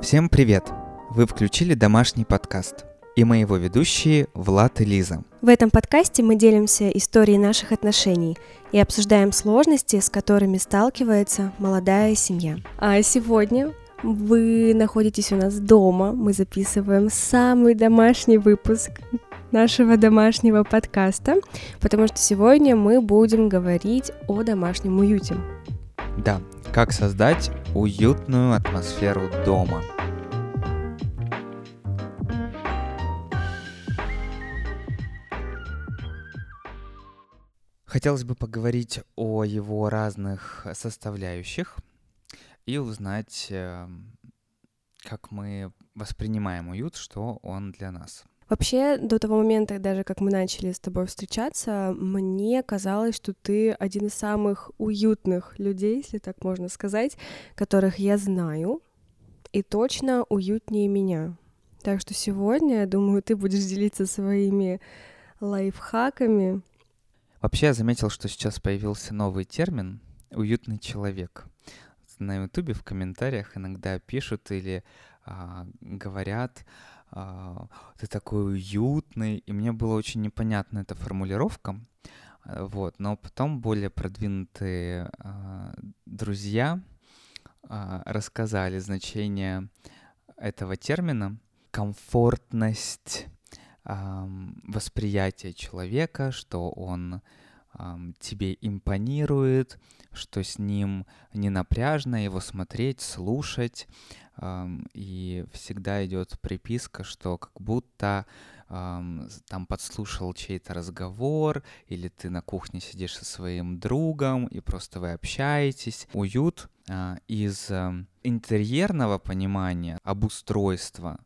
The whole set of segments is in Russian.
Всем привет! Вы включили домашний подкаст. И мы его ведущие Влад и Лиза. В этом подкасте мы делимся историей наших отношений и обсуждаем сложности, с которыми сталкивается молодая семья. А сегодня вы находитесь у нас дома, мы записываем самый домашний выпуск нашего домашнего подкаста, потому что сегодня мы будем говорить о домашнем уюте. Да, как создать уютную атмосферу дома. Хотелось бы поговорить о его разных составляющих и узнать, эм, как мы воспринимаем уют, что он для нас. Вообще, до того момента, даже как мы начали с тобой встречаться, мне казалось, что ты один из самых уютных людей, если так можно сказать, которых я знаю, и точно уютнее меня. Так что сегодня, я думаю, ты будешь делиться своими лайфхаками. Вообще, я заметил, что сейчас появился новый термин «уютный человек». На Ютубе в комментариях иногда пишут или а, говорят ты такой уютный, и мне было очень непонятна эта формулировка, э, вот, но потом более продвинутые а, друзья а, рассказали значение этого термина, комфортность восприятия человека, что он тебе импонирует, что с ним не напряжно его смотреть, слушать, и всегда идет приписка, что как будто там подслушал чей-то разговор, или ты на кухне сидишь со своим другом, и просто вы общаетесь. Уют а, из интерьерного понимания, обустройства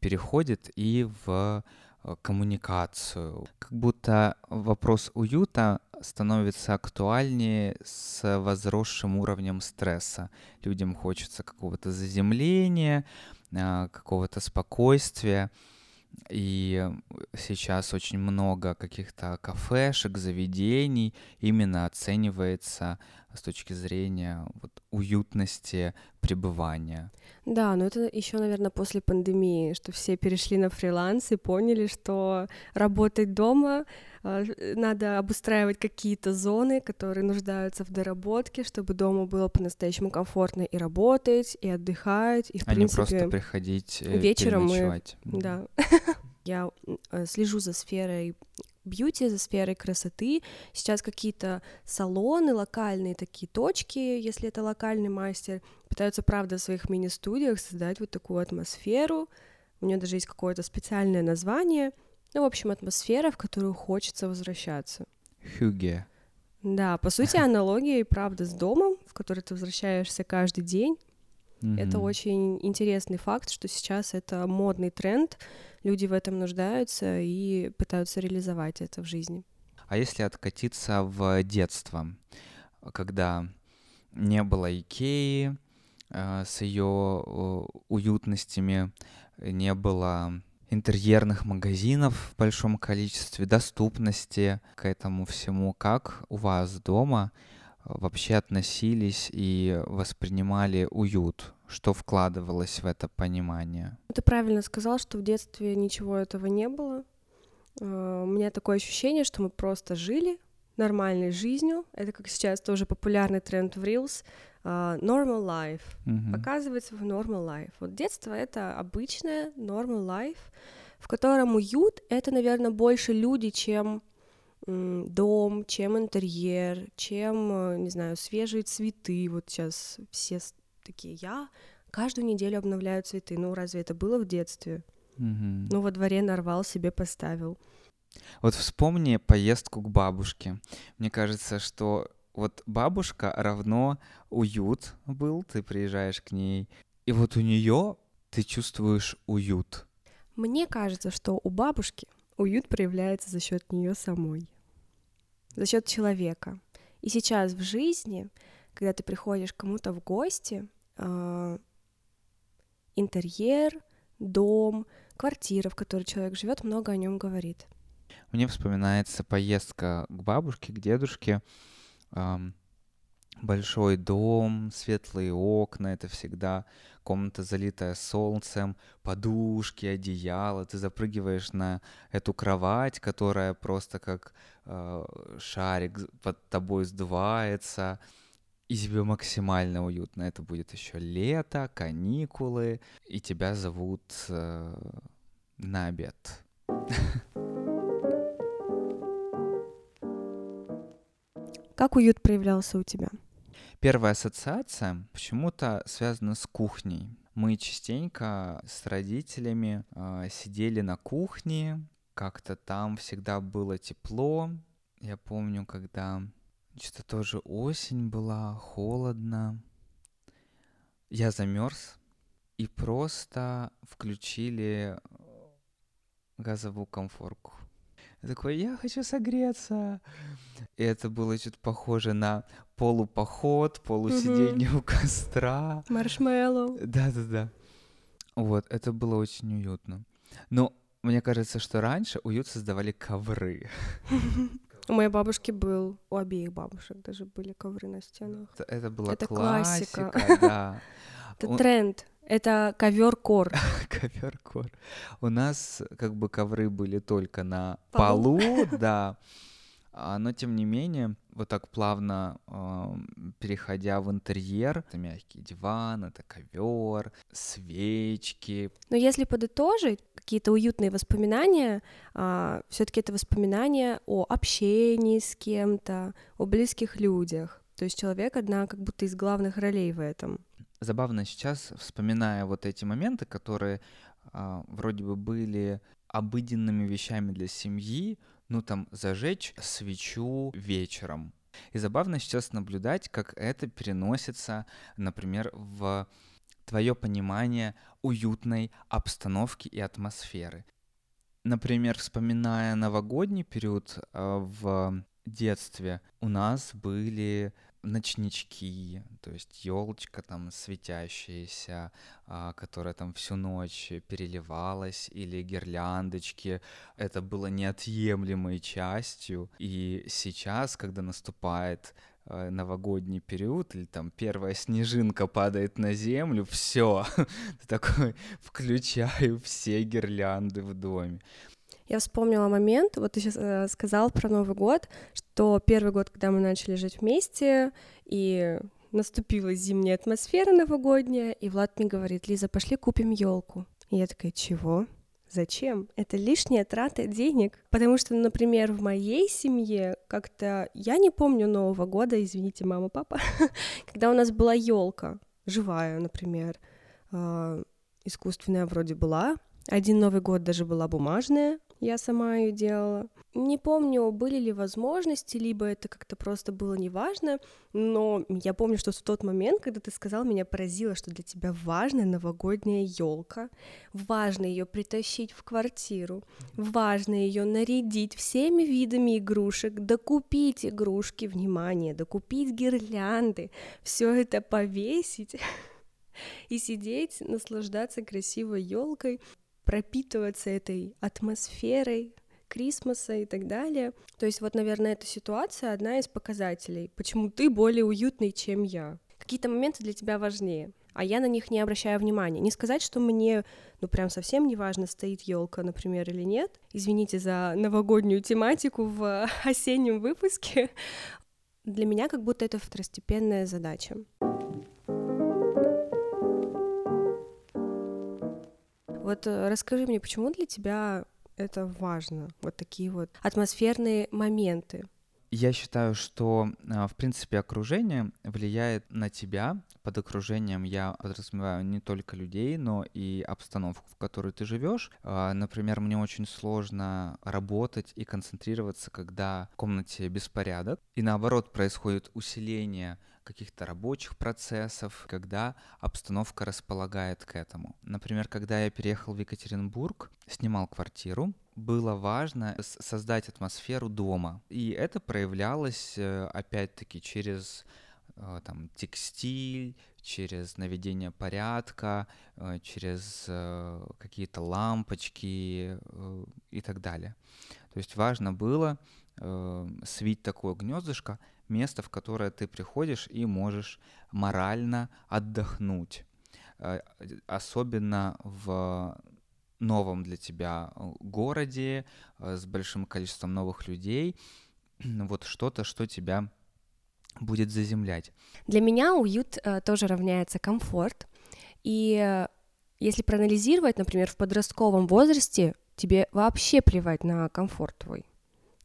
переходит и в э, коммуникацию. Как будто вопрос уюта становится актуальнее с возросшим уровнем стресса. Людям хочется какого-то заземления, а, какого-то спокойствия. И сейчас очень много каких-то кафешек, заведений именно оценивается с точки зрения вот, уютности пребывания. Да, но это еще, наверное, после пандемии, что все перешли на фриланс и поняли, что работать дома а, надо обустраивать какие-то зоны, которые нуждаются в доработке, чтобы дома было по-настоящему комфортно и работать, и отдыхать, и в а принципе не просто приходить э, вечером мы, да, я э, слежу за сферой бьюти, за сферой красоты. Сейчас какие-то салоны, локальные такие точки, если это локальный мастер, пытаются, правда, в своих мини-студиях создать вот такую атмосферу. У нее даже есть какое-то специальное название — ну, в общем, атмосфера, в которую хочется возвращаться. Хюге. Да, по сути, аналогия и правда с домом, в который ты возвращаешься каждый день. Mm-hmm. Это очень интересный факт, что сейчас это модный тренд, люди в этом нуждаются и пытаются реализовать это в жизни. А если откатиться в детство, когда не было Икеи э, с ее уютностями, не было интерьерных магазинов в большом количестве, доступности к этому всему. Как у вас дома вообще относились и воспринимали уют? Что вкладывалось в это понимание? Ты правильно сказал, что в детстве ничего этого не было. Э, у меня такое ощущение, что мы просто жили нормальной жизнью. Это как сейчас тоже популярный тренд в Reels. Uh, normal life. Mm-hmm. Показывать свой normal life. Вот детство — это обычное normal life, в котором уют — это, наверное, больше люди, чем дом, чем интерьер, чем, э, не знаю, свежие цветы. Вот сейчас все такие, я каждую неделю обновляю цветы. Ну, разве это было в детстве? Mm-hmm. Ну, во дворе нарвал, себе поставил. Вот вспомни поездку к бабушке. Мне кажется, что вот бабушка равно уют был, ты приезжаешь к ней, и вот у нее ты чувствуешь уют. Мне кажется, что у бабушки уют проявляется за счет нее самой, за счет человека. И сейчас в жизни, когда ты приходишь кому-то в гости, э, интерьер, дом, квартира, в которой человек живет, много о нем говорит. Мне вспоминается поездка к бабушке, к дедушке. Эм, большой дом, светлые окна, это всегда комната залитая солнцем, подушки, одеяло, ты запрыгиваешь на эту кровать, которая просто как э, шарик под тобой сдувается, и тебе максимально уютно. Это будет еще лето, каникулы, и тебя зовут э, на обед. Как уют проявлялся у тебя? Первая ассоциация почему-то связана с кухней. Мы частенько с родителями э, сидели на кухне, как-то там всегда было тепло. Я помню, когда что-то тоже осень была, холодно. Я замерз и просто включили газовую комфорку. Я такой, я хочу согреться. И это было чуть похоже на полупоход, полусидение у костра. Маршмеллоу. Да-да-да. Вот, это было очень уютно. Но мне кажется, что раньше уют создавали ковры. У моей бабушки был, у обеих бабушек даже были ковры на стенах. Это, это была Это классика, классика. да. Это тренд. Это ковер кор. Ковер кор. У нас как бы ковры были только на Полу. полу, да. А, Но тем не менее, вот так плавно ам, переходя в интерьер, это мягкий диван, это ковер, свечки. Но если подытожить какие-то уютные воспоминания, все-таки это воспоминания о общении с кем-то, о близких людях. То есть человек одна как будто из главных ролей в этом. Забавно сейчас, вспоминая вот эти моменты, которые а, вроде бы были обыденными вещами для семьи, ну там зажечь свечу вечером. И забавно сейчас наблюдать, как это переносится, например, в твое понимание уютной обстановки и атмосферы. Например, вспоминая новогодний период а, в детстве, у нас были ночнички, то есть елочка там светящаяся, а, которая там всю ночь переливалась, или гирляндочки. Это было неотъемлемой частью. И сейчас, когда наступает э, новогодний период, или там первая снежинка падает на землю, все, ты такой, включаю все гирлянды в доме. Я вспомнила момент, вот ты сейчас сказал про Новый год, что первый год, когда мы начали жить вместе, и наступила зимняя атмосфера новогодняя, и Влад мне говорит, Лиза, пошли купим елку. И я такая, чего? Зачем? Это лишняя трата денег. Потому что, например, в моей семье как-то я не помню Нового года, извините, мама, папа, когда у нас была елка живая, например, а, искусственная вроде была. Один Новый год даже была бумажная, я сама ее делала. Не помню, были ли возможности, либо это как-то просто было неважно, но я помню, что в тот момент, когда ты сказал, меня поразило, что для тебя важна новогодняя елка, важно ее притащить в квартиру, важно ее нарядить всеми видами игрушек, докупить игрушки, внимание, докупить гирлянды, все это повесить и сидеть, наслаждаться красивой елкой, пропитываться этой атмосферой Крисмаса и так далее. То есть вот, наверное, эта ситуация одна из показателей, почему ты более уютный, чем я. Какие-то моменты для тебя важнее, а я на них не обращаю внимания. Не сказать, что мне, ну, прям совсем не важно, стоит елка, например, или нет. Извините за новогоднюю тематику в осеннем выпуске. Для меня как будто это второстепенная задача. Вот э, расскажи мне, почему для тебя это важно, вот такие вот атмосферные моменты? Я считаю, что, а, в принципе, окружение влияет на тебя. Под окружением я подразумеваю не только людей, но и обстановку, в которой ты живешь. А, Например, мне очень сложно работать и концентрироваться, когда в комнате беспорядок. И наоборот, происходит усиление каких-то рабочих процессов, когда обстановка располагает к этому. Например, когда я переехал в Екатеринбург, снимал квартиру, было важно создать атмосферу дома. И это проявлялось, э, опять-таки, через э, там, текстиль, через наведение порядка, э, через какие-то лампочки и так далее. То есть важно было свить такое гнездышко, место, в которое ты приходишь и можешь морально отдохнуть. особенно в новом для тебя э, городе с большим количеством новых людей, вот что-то, что тебя будет заземлять. Для меня уют тоже равняется комфорт. И если проанализировать, например, в подростковом возрасте тебе вообще плевать на комфорт твой.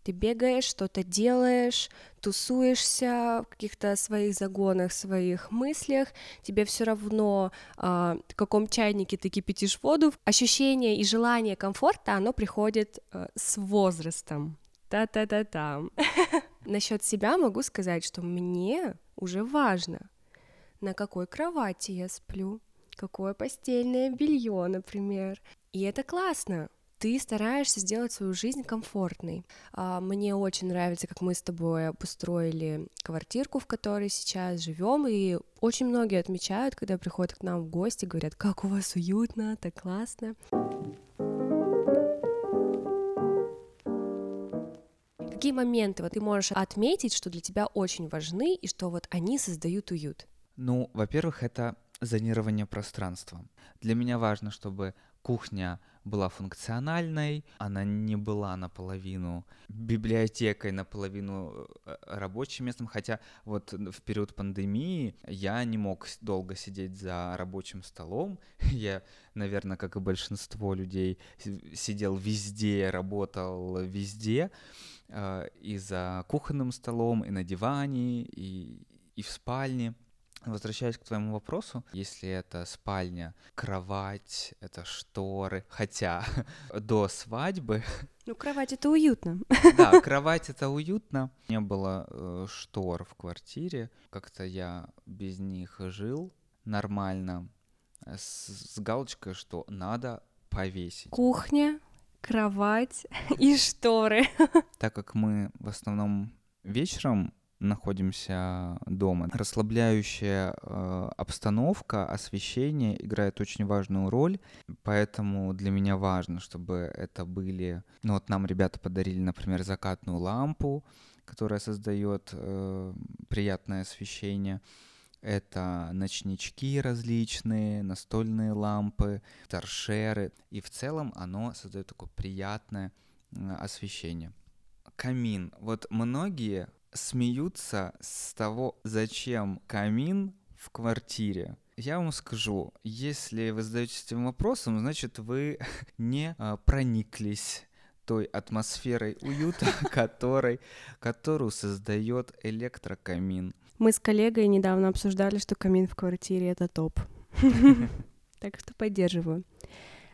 Ты бегаешь, что-то делаешь, тусуешься в каких-то своих загонах, своих мыслях, тебе все равно, э, в каком чайнике ты кипятишь воду. Ощущение и желание комфорта, оно приходит э, с возрастом. Та-та-та-та. Насчет себя могу сказать, что мне уже важно, на какой кровати я сплю, какое постельное белье, например. И это классно ты стараешься сделать свою жизнь комфортной. А, мне очень нравится, как мы с тобой обустроили квартирку, в которой сейчас живем, и очень многие отмечают, когда приходят к нам в гости, говорят, как у вас уютно, так классно. Какие моменты вот ты можешь отметить, что для тебя очень важны и что вот они создают уют? Ну, во-первых, это зонирование пространства. Для меня важно, чтобы кухня была функциональной, она не была наполовину библиотекой, наполовину э, рабочим местом, хотя вот в период пандемии я не мог долго сидеть за рабочим столом, я, наверное, как и большинство людей, сидел везде, работал везде, э, и за кухонным столом, и на диване, и, и в спальне. Возвращаясь к твоему вопросу, если это спальня, кровать, это шторы, хотя до свадьбы... Ну, кровать — это уютно. Да, кровать — это уютно. Не было э, штор в квартире, как-то я без них жил нормально, с, с галочкой, что надо повесить. Кухня, кровать и шторы. Так как мы в основном вечером находимся дома. Расслабляющая э, обстановка, освещение играет очень важную роль, поэтому для меня важно, чтобы это были... Ну вот нам ребята подарили, например, закатную лампу, которая создает э, приятное освещение. Это ночнички различные, настольные лампы, торшеры. И в целом оно создает такое приятное э, освещение. Камин. Вот многие смеются с того, зачем камин в квартире. Я вам скажу, если вы задаетесь этим вопросом, значит вы не а, прониклись той атмосферой уюта, который, которую создает электрокамин. Мы с коллегой недавно обсуждали, что камин в квартире это топ. Так что поддерживаю.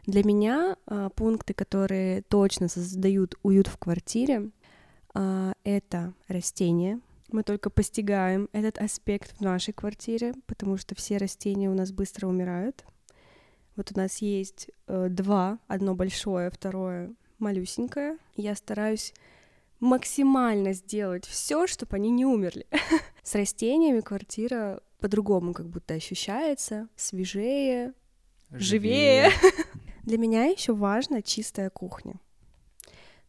Для меня а, пункты, которые точно создают уют в квартире, это растения. Мы только постигаем этот аспект в нашей квартире, потому что все растения у нас быстро умирают. Вот у нас есть э, два, одно большое, второе малюсенькое. Я стараюсь максимально сделать все, чтобы они не умерли. С растениями квартира по-другому как будто ощущается, свежее, живее. живее. Для меня еще важна чистая кухня.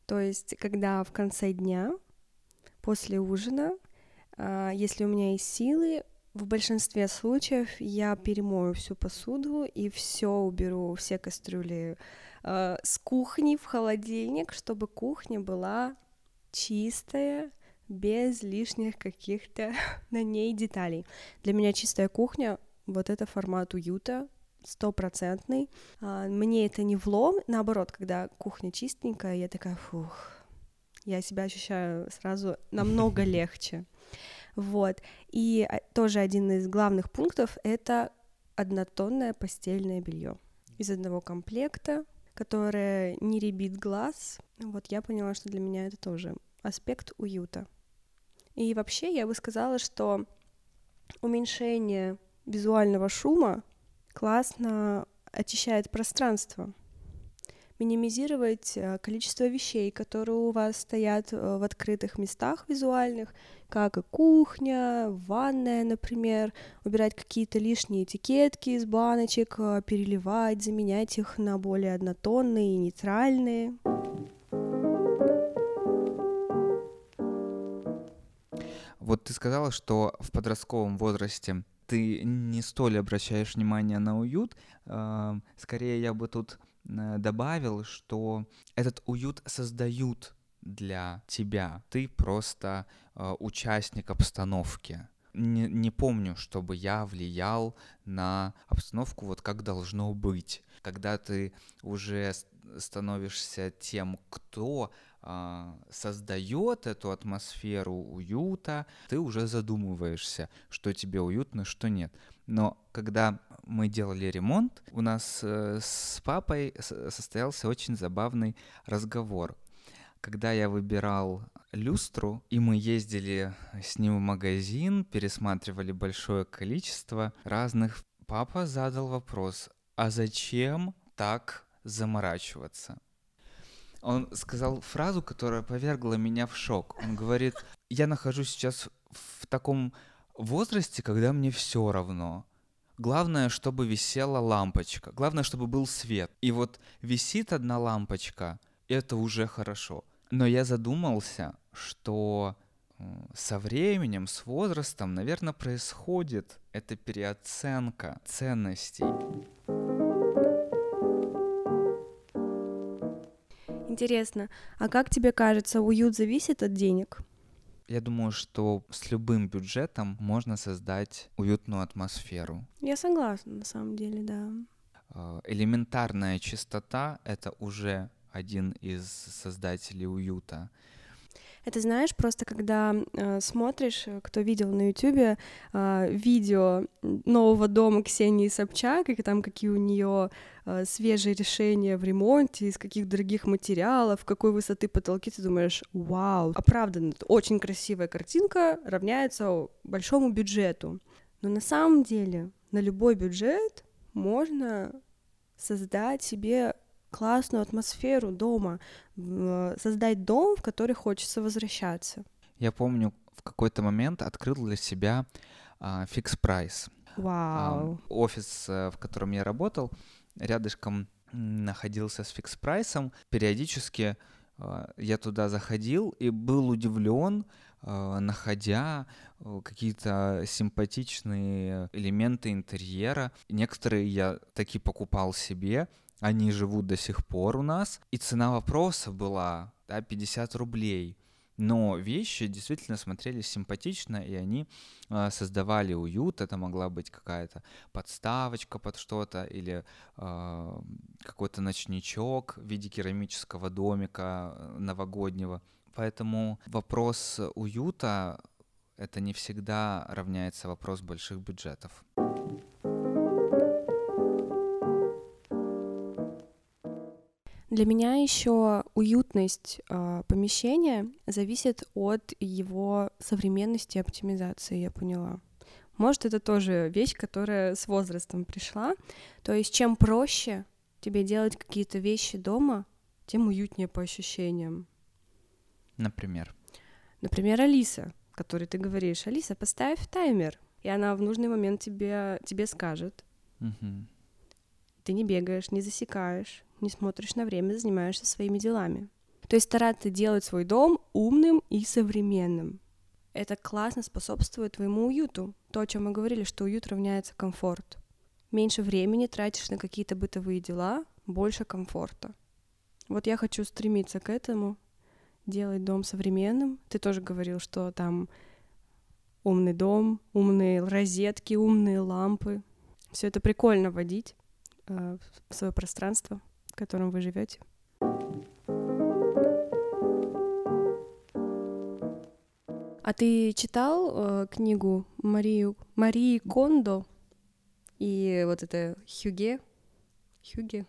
То есть, когда в конце дня, после ужина, а, если у меня есть силы, в большинстве случаев я перемою всю посуду и все уберу, все кастрюли э, с кухни в холодильник, чтобы кухня была чистая, без лишних каких-то на ней деталей. Для меня чистая кухня вот это формат уюта, стопроцентный. А, мне это не влом, наоборот, когда кухня чистенькая, я такая, фух, я себя ощущаю сразу намного легче. Вот. И а, тоже один из главных пунктов — это однотонное постельное белье из одного комплекта, которое не ребит глаз. Вот я поняла, что для меня это тоже аспект уюта. И вообще я бы сказала, что уменьшение визуального шума классно очищает пространство, минимизировать э, количество вещей, которые у вас стоят э, в открытых местах визуальных, как и кухня, ванная, например, убирать какие-то лишние этикетки из баночек, э, переливать, заменять их на более однотонные и нейтральные. Вот ты сказала, что в подростковом возрасте ты не столь обращаешь внимание на уют. Э, скорее, я бы тут э, добавил, что этот уют создают для тебя. Ты просто э, участник обстановки. Не, не помню, чтобы я влиял на обстановку вот как должно быть. Когда ты уже становишься тем, кто а, создает эту атмосферу уюта, ты уже задумываешься, что тебе уютно, что нет. Но когда мы делали ремонт, у нас э, с папой состоялся очень забавный разговор. Когда я выбирал люстру, и мы ездили с ним в магазин, пересматривали большое количество разных, папа задал вопрос, а зачем так заморачиваться? Он сказал фразу, которая повергла меня в шок. Он говорит, я нахожусь сейчас в таком возрасте, когда мне все равно. Главное, чтобы висела лампочка. Главное, чтобы был свет. И вот висит одна лампочка, это уже хорошо. Но я задумался, что со временем, с возрастом, наверное, происходит эта переоценка ценностей. Интересно, а как тебе кажется, уют зависит от денег? Я думаю, что с любым бюджетом можно создать уютную атмосферу. Я согласна, на самом деле, да. А, элементарная чистота — это уже один из создателей уюта. Это знаешь, просто когда э, смотришь, э, кто видел на Ютубе э, видео нового дома Ксении Собчак, и там какие у нее э, свежие решения в ремонте, из каких дорогих материалов, какой высоты потолки, ты думаешь, вау, оправданно, очень красивая картинка равняется большому бюджету. Но на самом деле на любой бюджет можно создать себе классную атмосферу дома, создать дом, в который хочется возвращаться. Я помню, в какой-то момент открыл для себя Fix э, Price. Вау. Э, офис, э, в котором я работал, рядышком находился с фикс прайсом. Периодически а, я туда заходил и был удивлен, находя какие-то симпатичные элементы интерьера. Некоторые я таки покупал себе, они живут до сих пор у нас. И цена вопроса была да, 50 рублей. Но вещи действительно смотрелись симпатично, и они э, создавали уют. Это могла быть какая-то подставочка под что-то или э, какой-то ночничок в виде керамического домика э, новогоднего. Поэтому вопрос уюта это не всегда равняется вопрос больших бюджетов. Для меня еще уютность э, помещения зависит от его современности и оптимизации, я поняла. Может, это тоже вещь, которая с возрастом пришла. То есть, чем проще тебе делать какие-то вещи дома, тем уютнее по ощущениям. Например? Например, Алиса, которой ты говоришь, Алиса, поставь таймер, и она в нужный момент тебе, тебе скажет. Угу. Ты не бегаешь, не засекаешь, не смотришь на время, занимаешься своими делами. То есть стараться делать свой дом умным и современным. Это классно способствует твоему уюту. То, о чем мы говорили, что уют равняется комфорт. Меньше времени тратишь на какие-то бытовые дела, больше комфорта. Вот я хочу стремиться к этому, делать дом современным. Ты тоже говорил, что там умный дом, умные розетки, умные лампы. Все это прикольно водить э, в свое пространство в котором вы живете. А ты читал э, книгу Марию, Марии Кондо и вот это Хюге? Хюге?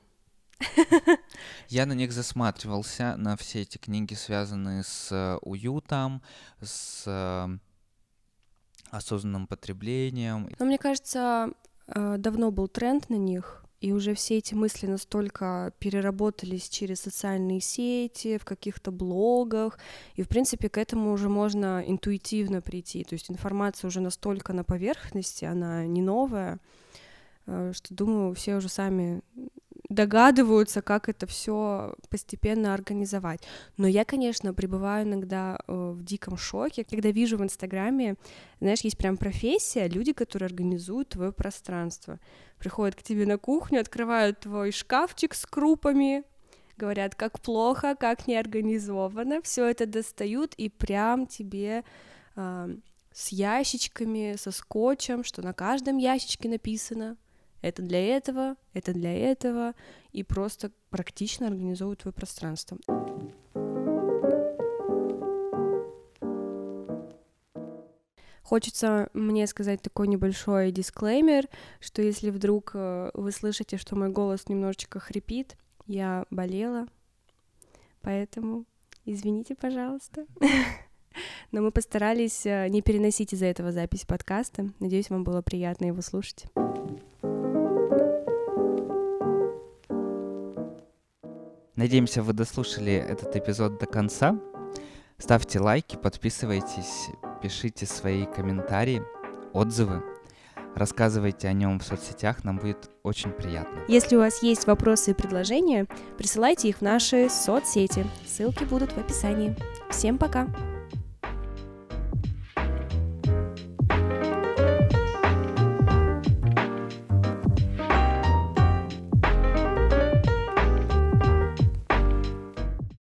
Я на них засматривался, на все эти книги, связанные с э, уютом, с э, осознанным потреблением. Но мне кажется, э, давно был тренд на них, и уже все эти мысли настолько переработались через социальные сети, в каких-то блогах, и, в принципе, к этому уже можно интуитивно прийти. То есть информация уже настолько на поверхности, она не новая, э, что, думаю, все уже сами догадываются, как это все постепенно организовать. Но я, конечно, пребываю иногда э, в диком шоке, когда вижу в Инстаграме, знаешь, есть прям профессия, люди, которые организуют твое пространство. Приходят к тебе на кухню, открывают твой шкафчик с крупами, говорят, как плохо, как неорганизовано, все это достают и прям тебе э, с ящичками, со скотчем, что на каждом ящичке написано это для этого, это для этого, и просто практично организовывают твое пространство. Хочется мне сказать такой небольшой дисклеймер, что если вдруг э, вы слышите, что мой голос немножечко хрипит, я болела, поэтому извините, пожалуйста. Но мы постарались э, не переносить из-за этого запись подкаста. Надеюсь, вам было приятно его слушать. Надеемся, вы дослушали этот эпизод до конца. Ставьте лайки, подписывайтесь, пишите свои комментарии, отзывы. Рассказывайте о нем в соцсетях, нам будет очень приятно. Если у вас есть вопросы и предложения, присылайте их в наши соцсети. Ссылки будут в описании. Всем пока!